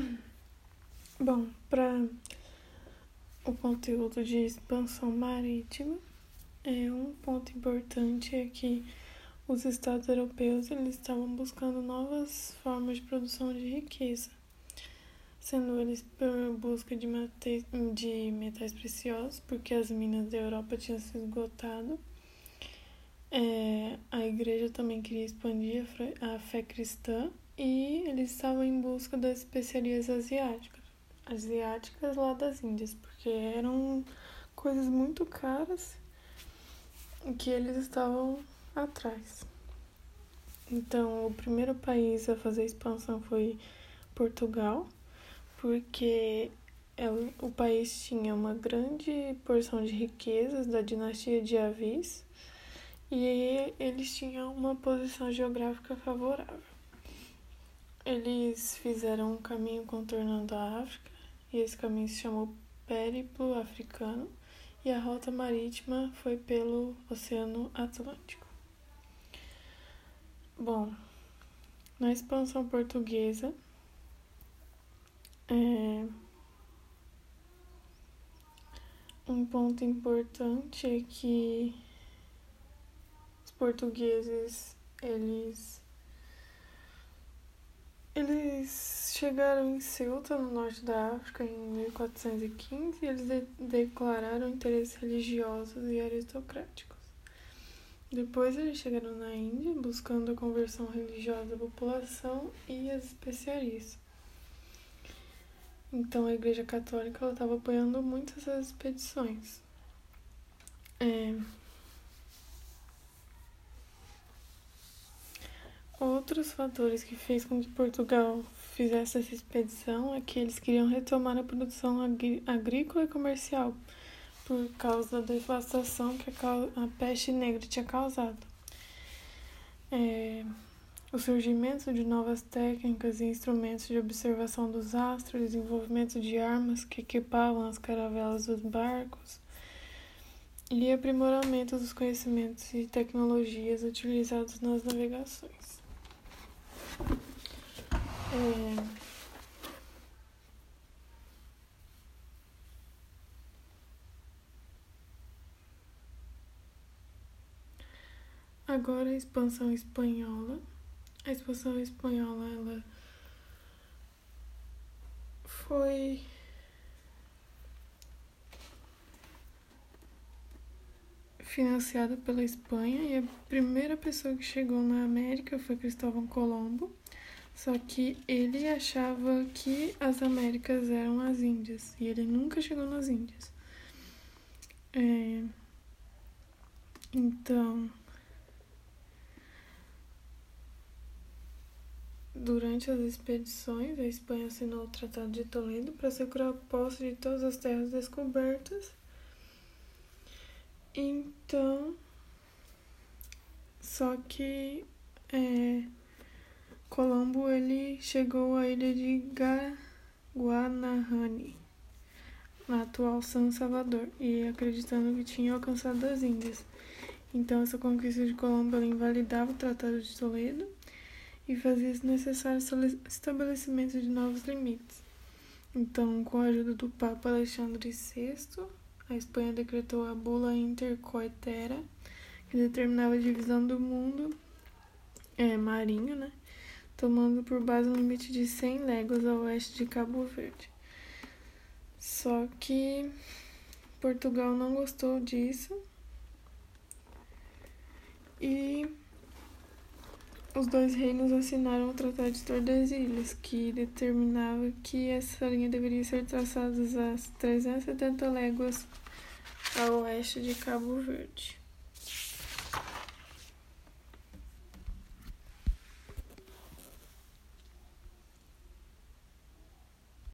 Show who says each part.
Speaker 1: Bom, para o conteúdo de expansão marítima, é um ponto importante é que os estados europeus eles estavam buscando novas formas de produção de riqueza, sendo eles por busca de, mate, de metais preciosos, porque as minas da Europa tinham se esgotado. É, a igreja também queria expandir a fé cristã e eles estavam em busca das especiarias asiáticas, asiáticas lá das Índias, porque eram coisas muito caras que eles estavam atrás. Então, o primeiro país a fazer expansão foi Portugal, porque o país tinha uma grande porção de riquezas da dinastia de Avis e eles tinham uma posição geográfica favorável. Eles fizeram um caminho contornando a África e esse caminho se chamou Périplo Africano e a rota marítima foi pelo Oceano Atlântico. Bom, na expansão portuguesa, é, um ponto importante é que os portugueses eles eles chegaram em Ceuta, no norte da África, em 1415, e eles de declararam interesses religiosos e aristocráticos. Depois eles chegaram na Índia, buscando a conversão religiosa da população e as especiarias. Então a Igreja Católica estava apoiando muito essas expedições. É, Outros fatores que fez com que Portugal fizesse essa expedição é que eles queriam retomar a produção agrícola e comercial por causa da devastação que a, peste negra tinha causado. É, o surgimento de novas técnicas e instrumentos de observação dos astros, desenvolvimento de armas que equipavam as caravelas dos barcos e aprimoramento dos conhecimentos e tecnologias utilizados nas navegações. É... Agora a expansão espanhola. A expansão espanhola ela foi financiada pela Espanha e a primeira pessoa que chegou na América foi Cristóvão Colombo. Só que ele achava que as Américas eram as Índias e ele nunca chegou nas Índias. É... Então, durante as expedições, a Espanha assinou o Tratado de Toledo para segurar a posse de todas as terras descobertas. Então, só que é, Colombo ele chegou à ilha de Guanahani, na atual São Salvador, e acreditando que tinha alcançado as Índias. Então, essa conquista de Colombo invalidava o Tratado de Toledo e fazia necessário o estabelecimento de novos limites. Então, com a ajuda do Papa Alexandre VI, a Espanha decretou a Bula Intercoetera, que determinava a divisão do mundo é, marinho, né? Tomando por base um limite de 100 léguas a oeste de Cabo Verde. Só que Portugal não gostou disso e os dois reinos assinaram o Tratado de Tordesilhas, que determinava que essa linha deveria ser traçada às 370 léguas a oeste de Cabo Verde.